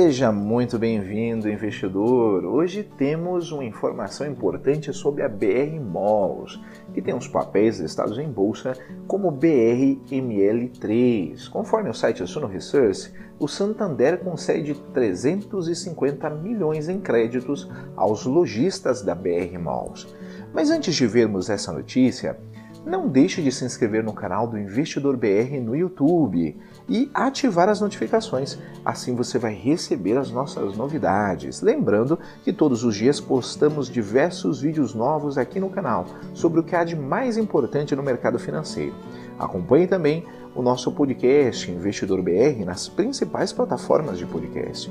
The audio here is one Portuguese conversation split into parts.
Seja muito bem-vindo, investidor. Hoje temos uma informação importante sobre a BR Malls, que tem os papéis listados em bolsa como BRML3. Conforme o site Suno Research, o Santander concede 350 milhões em créditos aos lojistas da BR Malls. Mas antes de vermos essa notícia, não deixe de se inscrever no canal do Investidor BR no YouTube e ativar as notificações. Assim você vai receber as nossas novidades. Lembrando que todos os dias postamos diversos vídeos novos aqui no canal sobre o que há de mais importante no mercado financeiro. Acompanhe também o nosso podcast Investidor BR nas principais plataformas de podcast.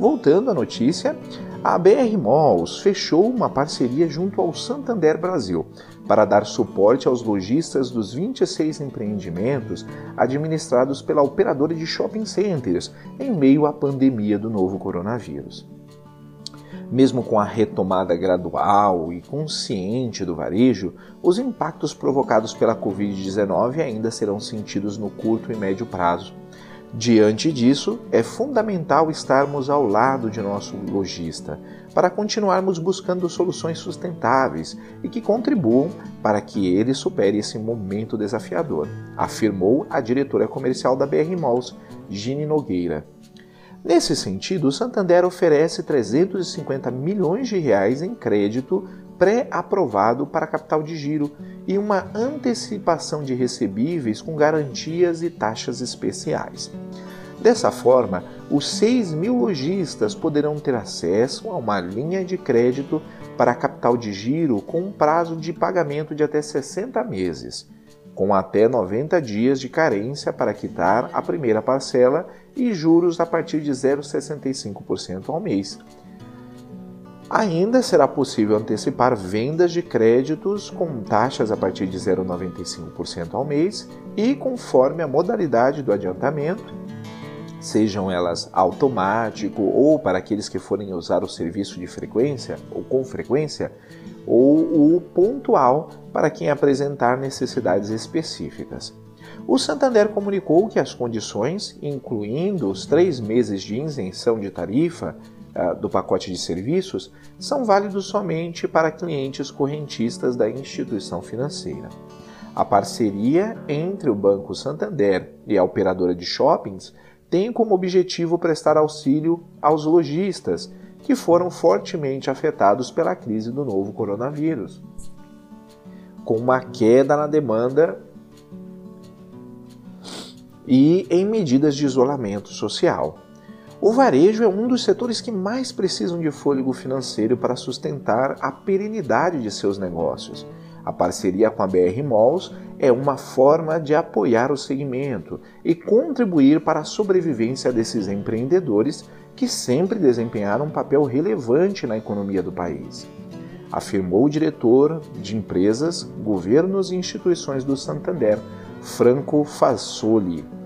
Voltando à notícia, a BR Malls fechou uma parceria junto ao Santander Brasil para dar suporte aos lojistas dos 26 empreendimentos administrados pela operadora de shopping centers em meio à pandemia do novo coronavírus. Mesmo com a retomada gradual e consciente do varejo, os impactos provocados pela Covid-19 ainda serão sentidos no curto e médio prazo. Diante disso, é fundamental estarmos ao lado de nosso lojista para continuarmos buscando soluções sustentáveis e que contribuam para que ele supere esse momento desafiador, afirmou a diretora comercial da BR Malls, Gine Nogueira. Nesse sentido, o Santander oferece 350 milhões de reais em crédito pré-aprovado para capital de giro e uma antecipação de recebíveis com garantias e taxas especiais. Dessa forma, os 6 mil lojistas poderão ter acesso a uma linha de crédito para capital de giro com um prazo de pagamento de até 60 meses, com até 90 dias de carência para quitar a primeira parcela e juros a partir de 0,65% ao mês Ainda será possível antecipar vendas de créditos com taxas a partir de 0,95% ao mês e conforme a modalidade do adiantamento, sejam elas automático ou para aqueles que forem usar o serviço de frequência ou com frequência, ou o pontual para quem apresentar necessidades específicas. O Santander comunicou que as condições, incluindo os três meses de isenção de tarifa, do pacote de serviços são válidos somente para clientes correntistas da instituição financeira. A parceria entre o Banco Santander e a operadora de shoppings tem como objetivo prestar auxílio aos lojistas que foram fortemente afetados pela crise do novo coronavírus. Com uma queda na demanda e em medidas de isolamento social. O varejo é um dos setores que mais precisam de fôlego financeiro para sustentar a perenidade de seus negócios. A parceria com a BR Malls é uma forma de apoiar o segmento e contribuir para a sobrevivência desses empreendedores que sempre desempenharam um papel relevante na economia do país, afirmou o diretor de empresas, governos e instituições do Santander, Franco Fassoli.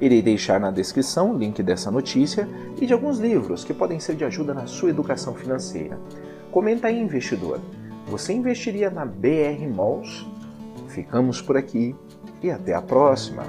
Irei deixar na descrição o link dessa notícia e de alguns livros que podem ser de ajuda na sua educação financeira. Comenta aí, investidor. Você investiria na BR Malls? Ficamos por aqui e até a próxima!